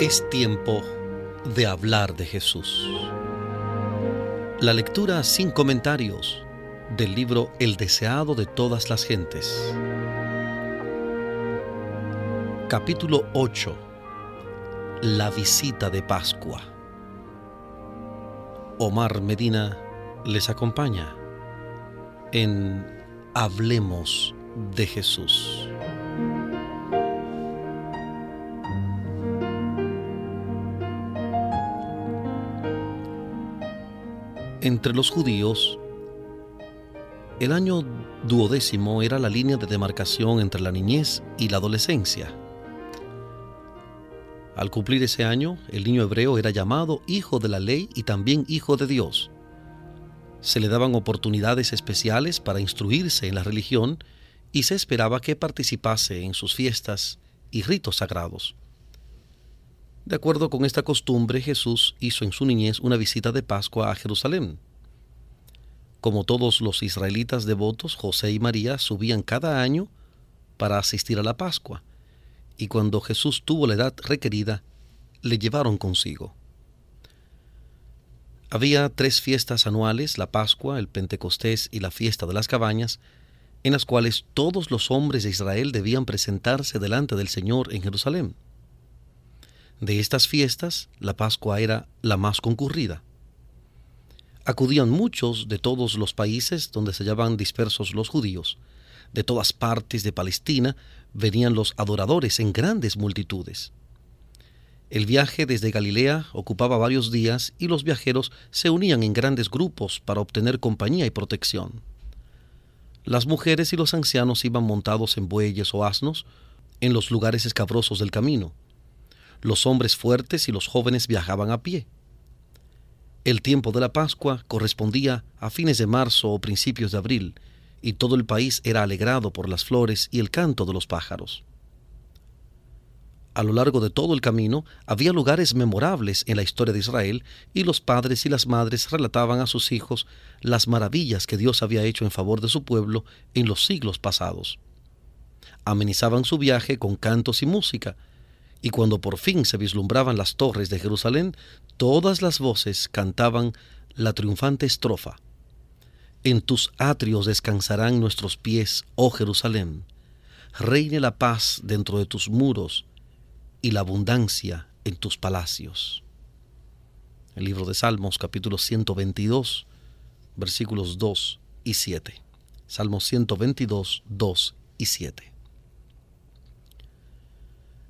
Es tiempo de hablar de Jesús. La lectura sin comentarios del libro El deseado de todas las gentes. Capítulo 8. La visita de Pascua. Omar Medina les acompaña en Hablemos de Jesús. Entre los judíos, el año duodécimo era la línea de demarcación entre la niñez y la adolescencia. Al cumplir ese año, el niño hebreo era llamado hijo de la ley y también hijo de Dios. Se le daban oportunidades especiales para instruirse en la religión y se esperaba que participase en sus fiestas y ritos sagrados. De acuerdo con esta costumbre, Jesús hizo en su niñez una visita de Pascua a Jerusalén. Como todos los israelitas devotos, José y María subían cada año para asistir a la Pascua, y cuando Jesús tuvo la edad requerida, le llevaron consigo. Había tres fiestas anuales, la Pascua, el Pentecostés y la fiesta de las cabañas, en las cuales todos los hombres de Israel debían presentarse delante del Señor en Jerusalén. De estas fiestas, la Pascua era la más concurrida. Acudían muchos de todos los países donde se hallaban dispersos los judíos. De todas partes de Palestina venían los adoradores en grandes multitudes. El viaje desde Galilea ocupaba varios días y los viajeros se unían en grandes grupos para obtener compañía y protección. Las mujeres y los ancianos iban montados en bueyes o asnos en los lugares escabrosos del camino los hombres fuertes y los jóvenes viajaban a pie. El tiempo de la Pascua correspondía a fines de marzo o principios de abril, y todo el país era alegrado por las flores y el canto de los pájaros. A lo largo de todo el camino había lugares memorables en la historia de Israel y los padres y las madres relataban a sus hijos las maravillas que Dios había hecho en favor de su pueblo en los siglos pasados. Amenizaban su viaje con cantos y música, y cuando por fin se vislumbraban las torres de Jerusalén, todas las voces cantaban la triunfante estrofa. En tus atrios descansarán nuestros pies, oh Jerusalén. Reine la paz dentro de tus muros y la abundancia en tus palacios. El libro de Salmos capítulo 122 versículos 2 y 7. Salmos 122, 2 y 7.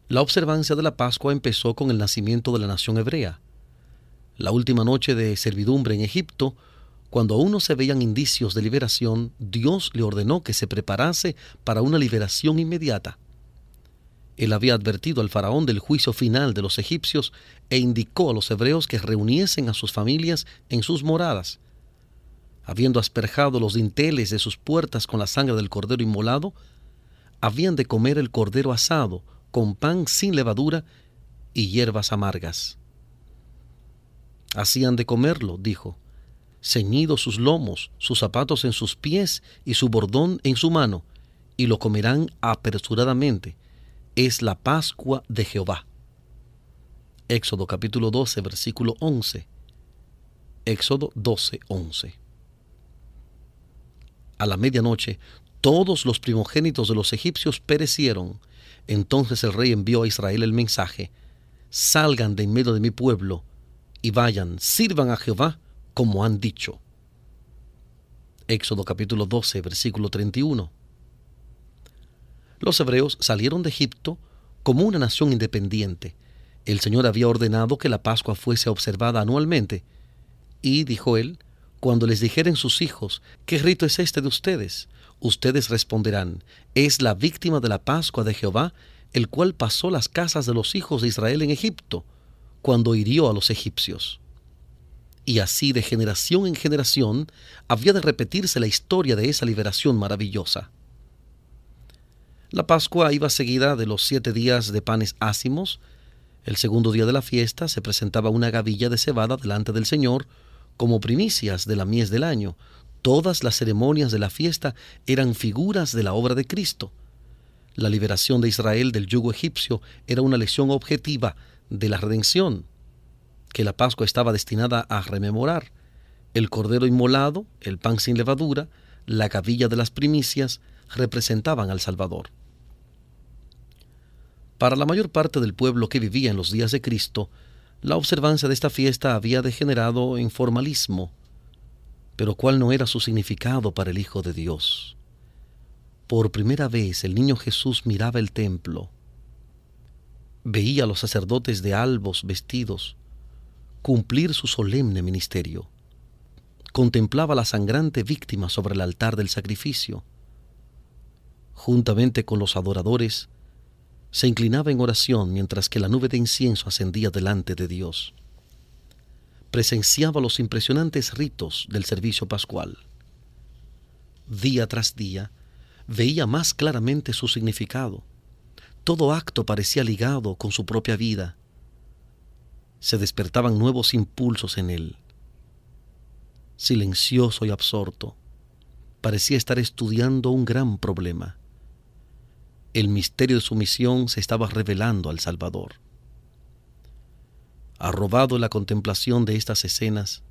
La observancia de la Pascua empezó con el nacimiento de la nación hebrea. La última noche de servidumbre en Egipto, cuando aún no se veían indicios de liberación, Dios le ordenó que se preparase para una liberación inmediata. Él había advertido al faraón del juicio final de los egipcios e indicó a los hebreos que reuniesen a sus familias en sus moradas. Habiendo asperjado los dinteles de sus puertas con la sangre del cordero inmolado, habían de comer el cordero asado, con pan sin levadura y hierbas amargas. Hacían de comerlo, dijo, ceñidos sus lomos, sus zapatos en sus pies y su bordón en su mano, y lo comerán apresuradamente. Es la Pascua de Jehová. Éxodo capítulo 12, versículo 11. Éxodo 12, 11. A la medianoche, todos los primogénitos de los egipcios perecieron, entonces el rey envió a Israel el mensaje, salgan de en medio de mi pueblo y vayan, sirvan a Jehová como han dicho. Éxodo capítulo 12, versículo 31. Los hebreos salieron de Egipto como una nación independiente. El Señor había ordenado que la Pascua fuese observada anualmente. Y, dijo él, cuando les dijeren sus hijos, ¿qué rito es este de ustedes? Ustedes responderán, es la víctima de la Pascua de Jehová, el cual pasó las casas de los hijos de Israel en Egipto, cuando hirió a los egipcios. Y así de generación en generación había de repetirse la historia de esa liberación maravillosa. La Pascua iba seguida de los siete días de panes ácimos. El segundo día de la fiesta se presentaba una gavilla de cebada delante del Señor como primicias de la mies del año, Todas las ceremonias de la fiesta eran figuras de la obra de Cristo. La liberación de Israel del yugo egipcio era una lección objetiva de la redención, que la Pascua estaba destinada a rememorar. El cordero inmolado, el pan sin levadura, la cabilla de las primicias representaban al Salvador. Para la mayor parte del pueblo que vivía en los días de Cristo, la observancia de esta fiesta había degenerado en formalismo, pero ¿cuál no era su significado para el Hijo de Dios? Por primera vez el niño Jesús miraba el templo, veía a los sacerdotes de albos vestidos cumplir su solemne ministerio, contemplaba la sangrante víctima sobre el altar del sacrificio, juntamente con los adoradores, se inclinaba en oración mientras que la nube de incienso ascendía delante de Dios. Presenciaba los impresionantes ritos del servicio pascual. Día tras día, veía más claramente su significado. Todo acto parecía ligado con su propia vida. Se despertaban nuevos impulsos en él. Silencioso y absorto, parecía estar estudiando un gran problema el misterio de su misión se estaba revelando al Salvador. Arrobado la contemplación de estas escenas,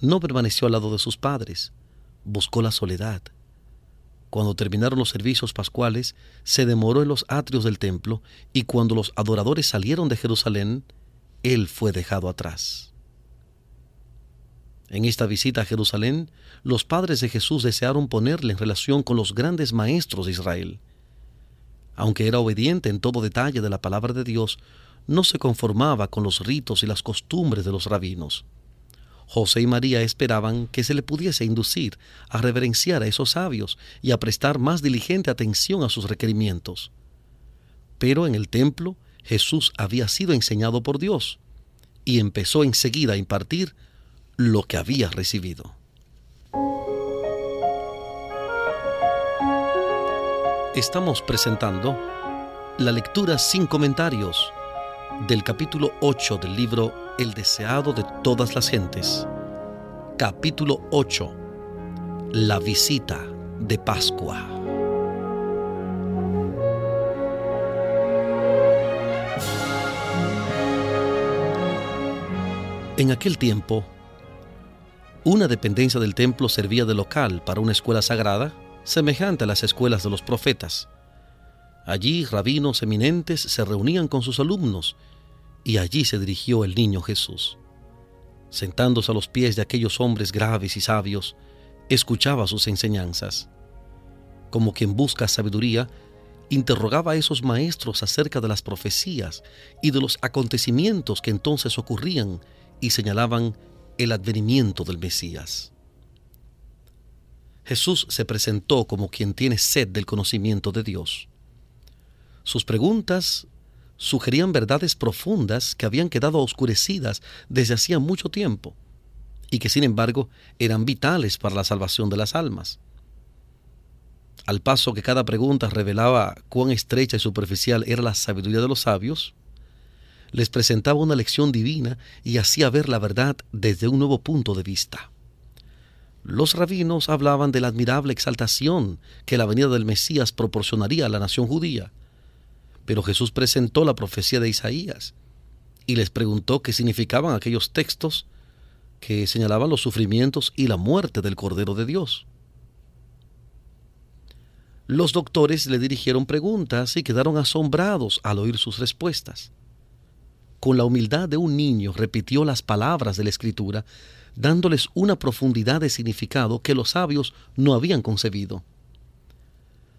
no permaneció al lado de sus padres, buscó la soledad. Cuando terminaron los servicios pascuales, se demoró en los atrios del templo y cuando los adoradores salieron de Jerusalén, él fue dejado atrás. En esta visita a Jerusalén, los padres de Jesús desearon ponerle en relación con los grandes maestros de Israel, aunque era obediente en todo detalle de la palabra de Dios, no se conformaba con los ritos y las costumbres de los rabinos. José y María esperaban que se le pudiese inducir a reverenciar a esos sabios y a prestar más diligente atención a sus requerimientos. Pero en el templo Jesús había sido enseñado por Dios y empezó enseguida a impartir lo que había recibido. Estamos presentando la lectura sin comentarios del capítulo 8 del libro El deseado de todas las gentes. Capítulo 8. La visita de Pascua. En aquel tiempo, una dependencia del templo servía de local para una escuela sagrada semejante a las escuelas de los profetas. Allí rabinos eminentes se reunían con sus alumnos y allí se dirigió el niño Jesús. Sentándose a los pies de aquellos hombres graves y sabios, escuchaba sus enseñanzas. Como quien busca sabiduría, interrogaba a esos maestros acerca de las profecías y de los acontecimientos que entonces ocurrían y señalaban el advenimiento del Mesías. Jesús se presentó como quien tiene sed del conocimiento de Dios. Sus preguntas sugerían verdades profundas que habían quedado oscurecidas desde hacía mucho tiempo y que sin embargo eran vitales para la salvación de las almas. Al paso que cada pregunta revelaba cuán estrecha y superficial era la sabiduría de los sabios, les presentaba una lección divina y hacía ver la verdad desde un nuevo punto de vista. Los rabinos hablaban de la admirable exaltación que la venida del Mesías proporcionaría a la nación judía. Pero Jesús presentó la profecía de Isaías y les preguntó qué significaban aquellos textos que señalaban los sufrimientos y la muerte del Cordero de Dios. Los doctores le dirigieron preguntas y quedaron asombrados al oír sus respuestas. Con la humildad de un niño repitió las palabras de la Escritura dándoles una profundidad de significado que los sabios no habían concebido.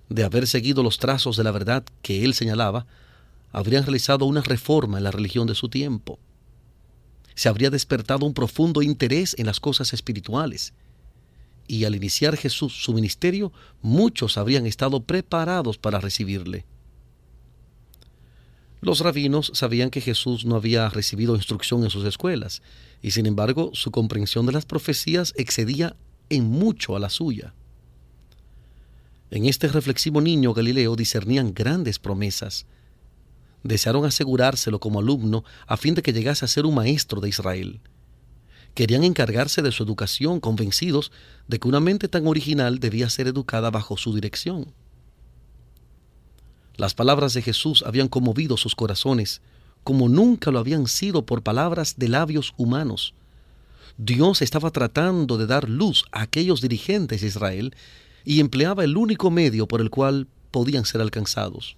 De haber seguido los trazos de la verdad que él señalaba, habrían realizado una reforma en la religión de su tiempo. Se habría despertado un profundo interés en las cosas espirituales. Y al iniciar Jesús su ministerio, muchos habrían estado preparados para recibirle. Los rabinos sabían que Jesús no había recibido instrucción en sus escuelas, y sin embargo su comprensión de las profecías excedía en mucho a la suya. En este reflexivo niño Galileo discernían grandes promesas. Desearon asegurárselo como alumno a fin de que llegase a ser un maestro de Israel. Querían encargarse de su educación convencidos de que una mente tan original debía ser educada bajo su dirección. Las palabras de Jesús habían conmovido sus corazones, como nunca lo habían sido por palabras de labios humanos. Dios estaba tratando de dar luz a aquellos dirigentes de Israel y empleaba el único medio por el cual podían ser alcanzados.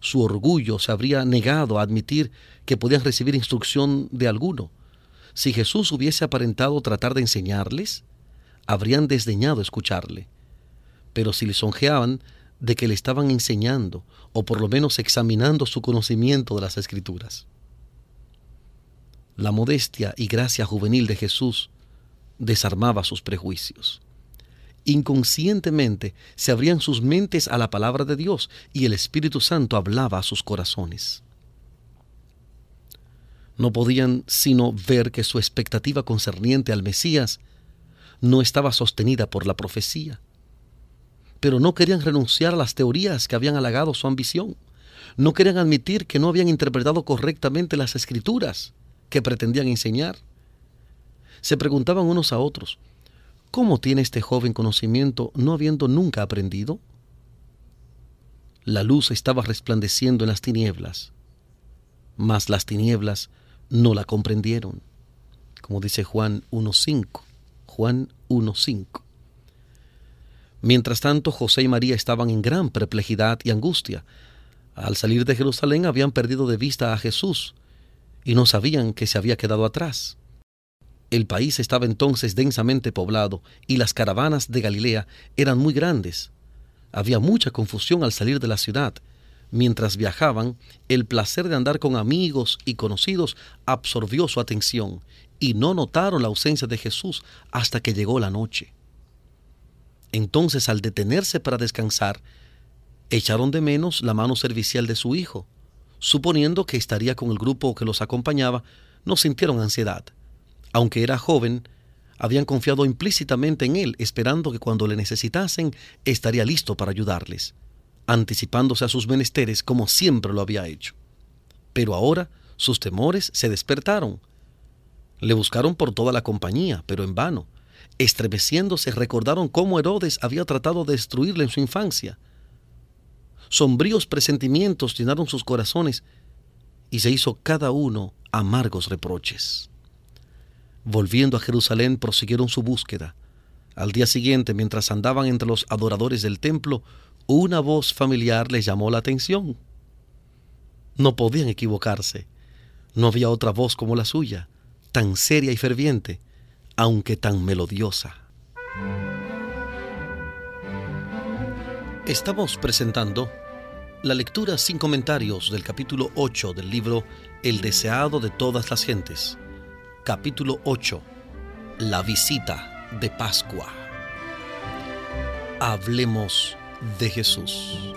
Su orgullo se habría negado a admitir que podían recibir instrucción de alguno. Si Jesús hubiese aparentado tratar de enseñarles, habrían desdeñado escucharle. Pero si lisonjeaban de que le estaban enseñando, o por lo menos examinando su conocimiento de las Escrituras. La modestia y gracia juvenil de Jesús desarmaba sus prejuicios. Inconscientemente se abrían sus mentes a la palabra de Dios y el Espíritu Santo hablaba a sus corazones. No podían sino ver que su expectativa concerniente al Mesías no estaba sostenida por la profecía. Pero no querían renunciar a las teorías que habían halagado su ambición. No querían admitir que no habían interpretado correctamente las escrituras que pretendían enseñar. Se preguntaban unos a otros, ¿cómo tiene este joven conocimiento no habiendo nunca aprendido? La luz estaba resplandeciendo en las tinieblas, mas las tinieblas no la comprendieron, como dice Juan 1.5. Juan 1.5. Mientras tanto, José y María estaban en gran perplejidad y angustia. Al salir de Jerusalén habían perdido de vista a Jesús y no sabían que se había quedado atrás. El país estaba entonces densamente poblado y las caravanas de Galilea eran muy grandes. Había mucha confusión al salir de la ciudad. Mientras viajaban, el placer de andar con amigos y conocidos absorbió su atención y no notaron la ausencia de Jesús hasta que llegó la noche. Entonces, al detenerse para descansar, echaron de menos la mano servicial de su hijo. Suponiendo que estaría con el grupo que los acompañaba, no sintieron ansiedad. Aunque era joven, habían confiado implícitamente en él, esperando que cuando le necesitasen estaría listo para ayudarles, anticipándose a sus menesteres como siempre lo había hecho. Pero ahora sus temores se despertaron le buscaron por toda la compañía, pero en vano. Estremeciéndose, recordaron cómo Herodes había tratado de destruirle en su infancia. Sombríos presentimientos llenaron sus corazones y se hizo cada uno amargos reproches. Volviendo a Jerusalén, prosiguieron su búsqueda. Al día siguiente, mientras andaban entre los adoradores del templo, una voz familiar les llamó la atención. No podían equivocarse. No había otra voz como la suya tan seria y ferviente, aunque tan melodiosa. Estamos presentando la lectura sin comentarios del capítulo 8 del libro El deseado de todas las gentes. Capítulo 8. La visita de Pascua. Hablemos de Jesús.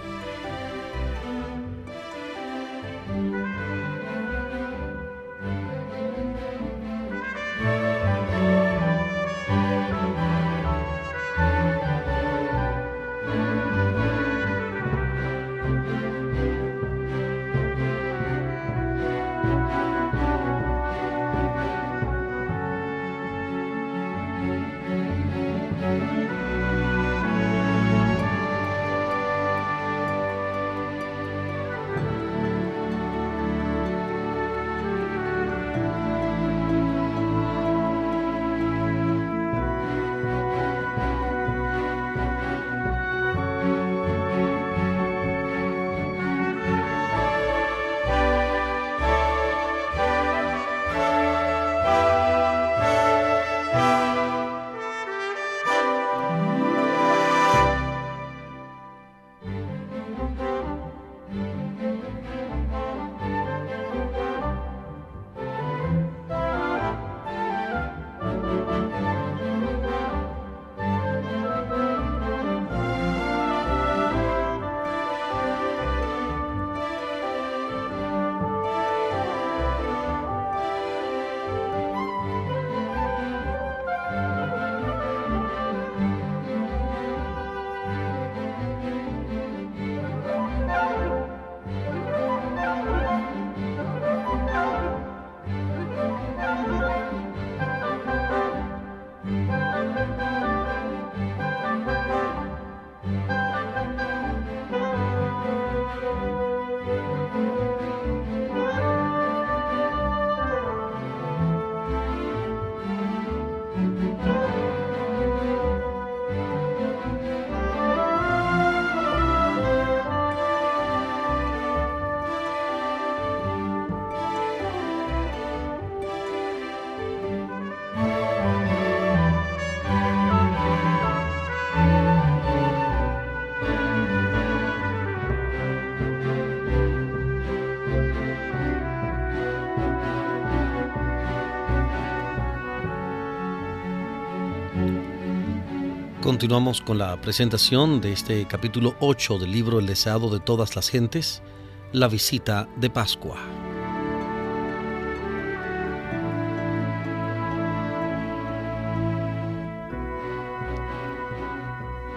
Continuamos con la presentación de este capítulo 8 del libro El deseado de todas las gentes, la visita de Pascua.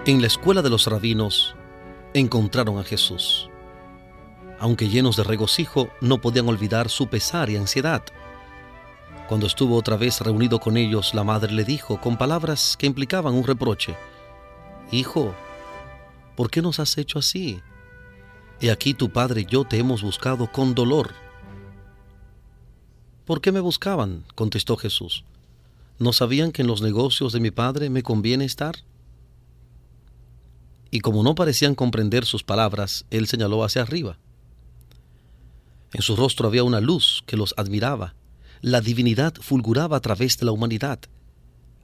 En la escuela de los rabinos encontraron a Jesús. Aunque llenos de regocijo, no podían olvidar su pesar y ansiedad. Cuando estuvo otra vez reunido con ellos, la madre le dijo, con palabras que implicaban un reproche, Hijo, ¿por qué nos has hecho así? He aquí tu padre y yo te hemos buscado con dolor. ¿Por qué me buscaban? contestó Jesús. ¿No sabían que en los negocios de mi padre me conviene estar? Y como no parecían comprender sus palabras, él señaló hacia arriba. En su rostro había una luz que los admiraba la divinidad fulguraba a través de la humanidad.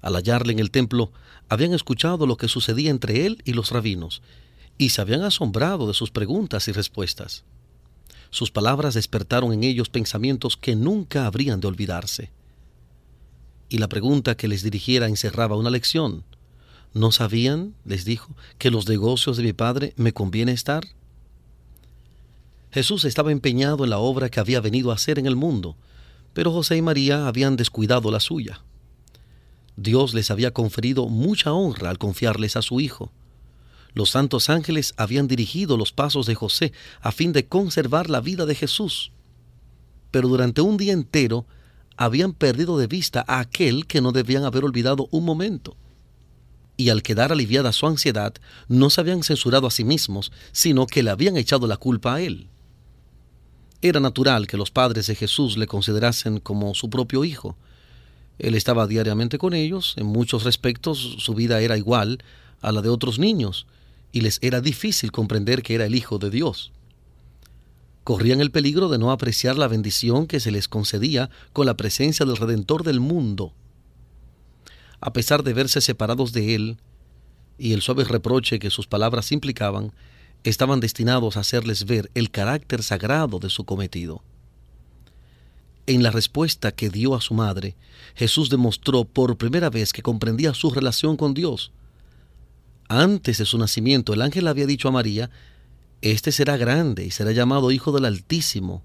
Al hallarle en el templo, habían escuchado lo que sucedía entre él y los rabinos, y se habían asombrado de sus preguntas y respuestas. Sus palabras despertaron en ellos pensamientos que nunca habrían de olvidarse. Y la pregunta que les dirigiera encerraba una lección. ¿No sabían, les dijo, que los negocios de mi padre me conviene estar? Jesús estaba empeñado en la obra que había venido a hacer en el mundo, pero José y María habían descuidado la suya. Dios les había conferido mucha honra al confiarles a su Hijo. Los santos ángeles habían dirigido los pasos de José a fin de conservar la vida de Jesús. Pero durante un día entero habían perdido de vista a aquel que no debían haber olvidado un momento. Y al quedar aliviada su ansiedad, no se habían censurado a sí mismos, sino que le habían echado la culpa a él. Era natural que los padres de Jesús le considerasen como su propio hijo. Él estaba diariamente con ellos, en muchos respectos su vida era igual a la de otros niños, y les era difícil comprender que era el Hijo de Dios. Corrían el peligro de no apreciar la bendición que se les concedía con la presencia del Redentor del mundo. A pesar de verse separados de Él, y el suave reproche que sus palabras implicaban, estaban destinados a hacerles ver el carácter sagrado de su cometido. En la respuesta que dio a su madre, Jesús demostró por primera vez que comprendía su relación con Dios. Antes de su nacimiento, el ángel había dicho a María, Este será grande y será llamado Hijo del Altísimo,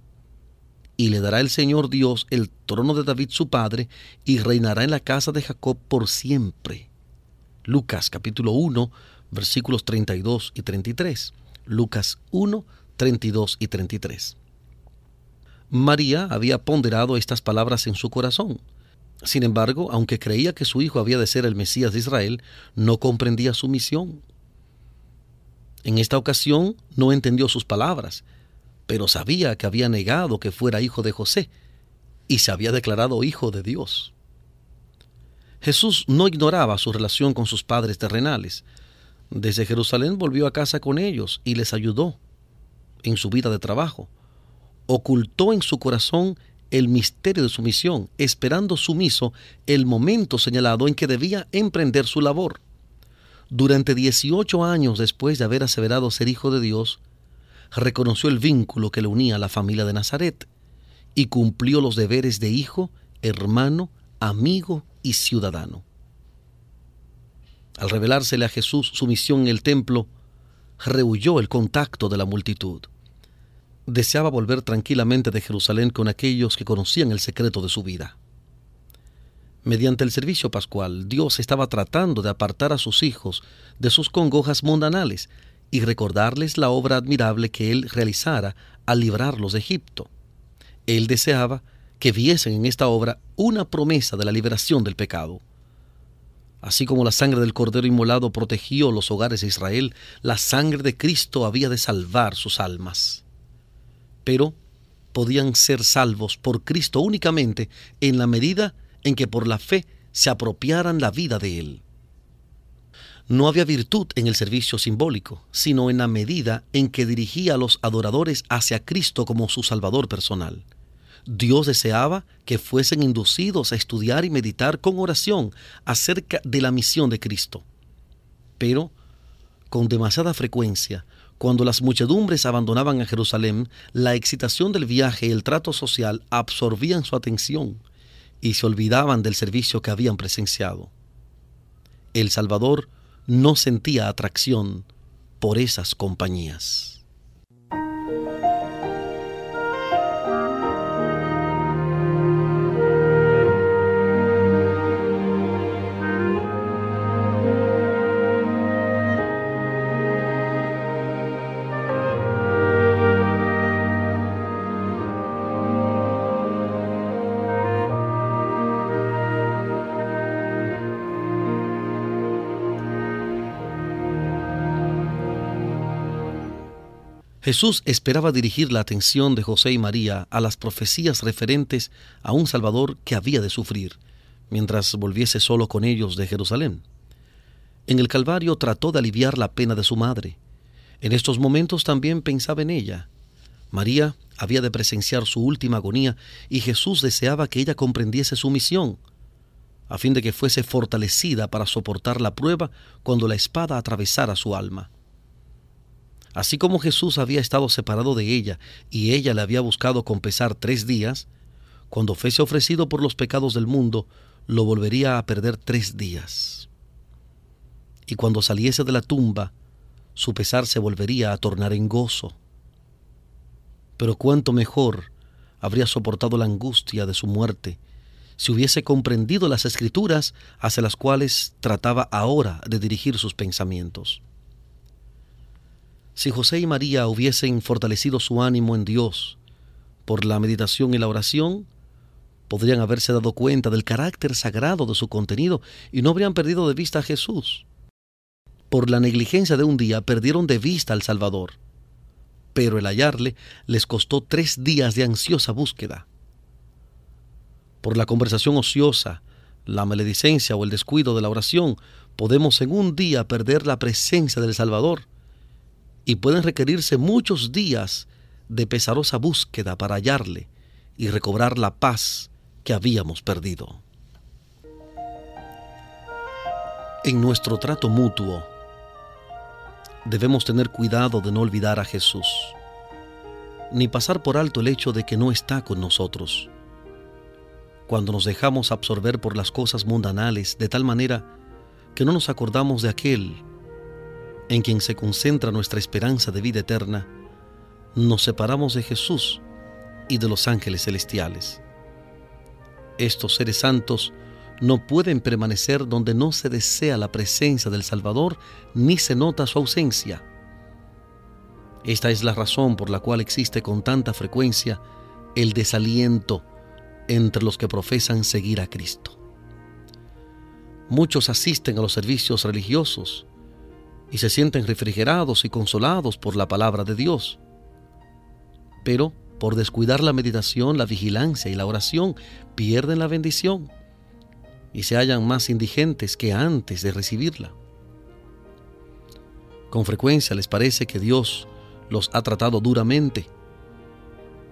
y le dará el Señor Dios el trono de David su padre, y reinará en la casa de Jacob por siempre. Lucas capítulo 1, versículos 32 y 33. Lucas 1, 32 y 33. María había ponderado estas palabras en su corazón. Sin embargo, aunque creía que su hijo había de ser el Mesías de Israel, no comprendía su misión. En esta ocasión no entendió sus palabras, pero sabía que había negado que fuera hijo de José y se había declarado hijo de Dios. Jesús no ignoraba su relación con sus padres terrenales, desde Jerusalén volvió a casa con ellos y les ayudó en su vida de trabajo. Ocultó en su corazón el misterio de su misión, esperando sumiso el momento señalado en que debía emprender su labor. Durante 18 años después de haber aseverado ser hijo de Dios, reconoció el vínculo que le unía a la familia de Nazaret y cumplió los deberes de hijo, hermano, amigo y ciudadano. Al revelársele a Jesús su misión en el templo, rehuyó el contacto de la multitud. Deseaba volver tranquilamente de Jerusalén con aquellos que conocían el secreto de su vida. Mediante el servicio pascual, Dios estaba tratando de apartar a sus hijos de sus congojas mundanales y recordarles la obra admirable que Él realizara al librarlos de Egipto. Él deseaba que viesen en esta obra una promesa de la liberación del pecado. Así como la sangre del Cordero inmolado protegió los hogares de Israel, la sangre de Cristo había de salvar sus almas. Pero podían ser salvos por Cristo únicamente en la medida en que por la fe se apropiaran la vida de Él. No había virtud en el servicio simbólico, sino en la medida en que dirigía a los adoradores hacia Cristo como su Salvador personal. Dios deseaba que fuesen inducidos a estudiar y meditar con oración acerca de la misión de Cristo. Pero, con demasiada frecuencia, cuando las muchedumbres abandonaban a Jerusalén, la excitación del viaje y el trato social absorbían su atención y se olvidaban del servicio que habían presenciado. El Salvador no sentía atracción por esas compañías. Jesús esperaba dirigir la atención de José y María a las profecías referentes a un Salvador que había de sufrir, mientras volviese solo con ellos de Jerusalén. En el Calvario trató de aliviar la pena de su madre. En estos momentos también pensaba en ella. María había de presenciar su última agonía y Jesús deseaba que ella comprendiese su misión, a fin de que fuese fortalecida para soportar la prueba cuando la espada atravesara su alma. Así como Jesús había estado separado de ella y ella le había buscado con pesar tres días, cuando fuese ofrecido por los pecados del mundo, lo volvería a perder tres días. Y cuando saliese de la tumba, su pesar se volvería a tornar en gozo. Pero cuánto mejor habría soportado la angustia de su muerte si hubiese comprendido las escrituras hacia las cuales trataba ahora de dirigir sus pensamientos. Si José y María hubiesen fortalecido su ánimo en Dios por la meditación y la oración, podrían haberse dado cuenta del carácter sagrado de su contenido y no habrían perdido de vista a Jesús. Por la negligencia de un día perdieron de vista al Salvador, pero el hallarle les costó tres días de ansiosa búsqueda. Por la conversación ociosa, la maledicencia o el descuido de la oración, podemos en un día perder la presencia del Salvador y pueden requerirse muchos días de pesarosa búsqueda para hallarle y recobrar la paz que habíamos perdido. En nuestro trato mutuo, debemos tener cuidado de no olvidar a Jesús, ni pasar por alto el hecho de que no está con nosotros. Cuando nos dejamos absorber por las cosas mundanales de tal manera que no nos acordamos de aquel en quien se concentra nuestra esperanza de vida eterna, nos separamos de Jesús y de los ángeles celestiales. Estos seres santos no pueden permanecer donde no se desea la presencia del Salvador ni se nota su ausencia. Esta es la razón por la cual existe con tanta frecuencia el desaliento entre los que profesan seguir a Cristo. Muchos asisten a los servicios religiosos, y se sienten refrigerados y consolados por la palabra de Dios. Pero por descuidar la meditación, la vigilancia y la oración, pierden la bendición y se hallan más indigentes que antes de recibirla. Con frecuencia les parece que Dios los ha tratado duramente.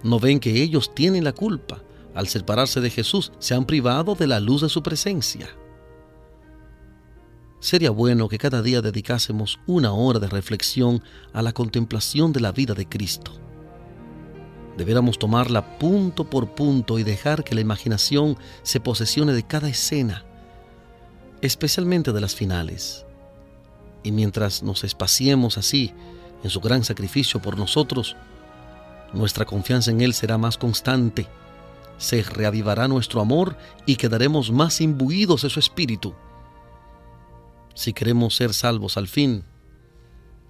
No ven que ellos tienen la culpa. Al separarse de Jesús, se han privado de la luz de su presencia. Sería bueno que cada día dedicásemos una hora de reflexión a la contemplación de la vida de Cristo. Deberíamos tomarla punto por punto y dejar que la imaginación se posesione de cada escena, especialmente de las finales. Y mientras nos espaciemos así en su gran sacrificio por nosotros, nuestra confianza en Él será más constante, se reavivará nuestro amor y quedaremos más imbuidos de su espíritu si queremos ser salvos al fin,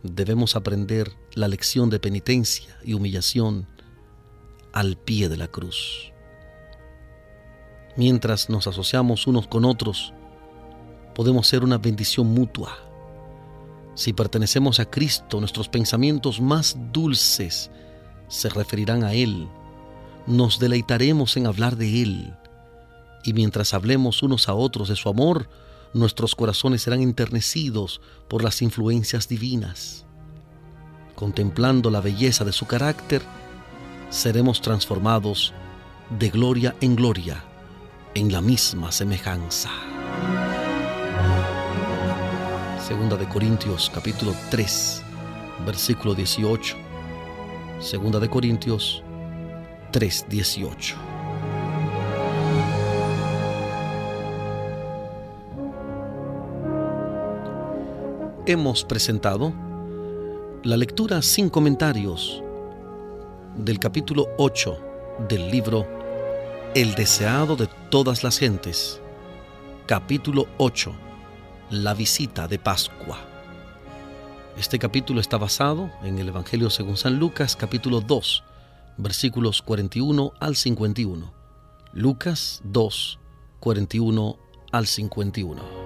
debemos aprender la lección de penitencia y humillación al pie de la cruz. Mientras nos asociamos unos con otros, podemos ser una bendición mutua. Si pertenecemos a Cristo, nuestros pensamientos más dulces se referirán a Él. Nos deleitaremos en hablar de Él. Y mientras hablemos unos a otros de su amor, nuestros corazones serán enternecidos por las influencias divinas. Contemplando la belleza de su carácter, seremos transformados de gloria en gloria en la misma semejanza. Segunda de Corintios capítulo 3, versículo 18. Segunda de Corintios 3, 18. Hemos presentado la lectura sin comentarios del capítulo 8 del libro El deseado de todas las gentes, capítulo 8, la visita de Pascua. Este capítulo está basado en el Evangelio según San Lucas, capítulo 2, versículos 41 al 51. Lucas 2, 41 al 51.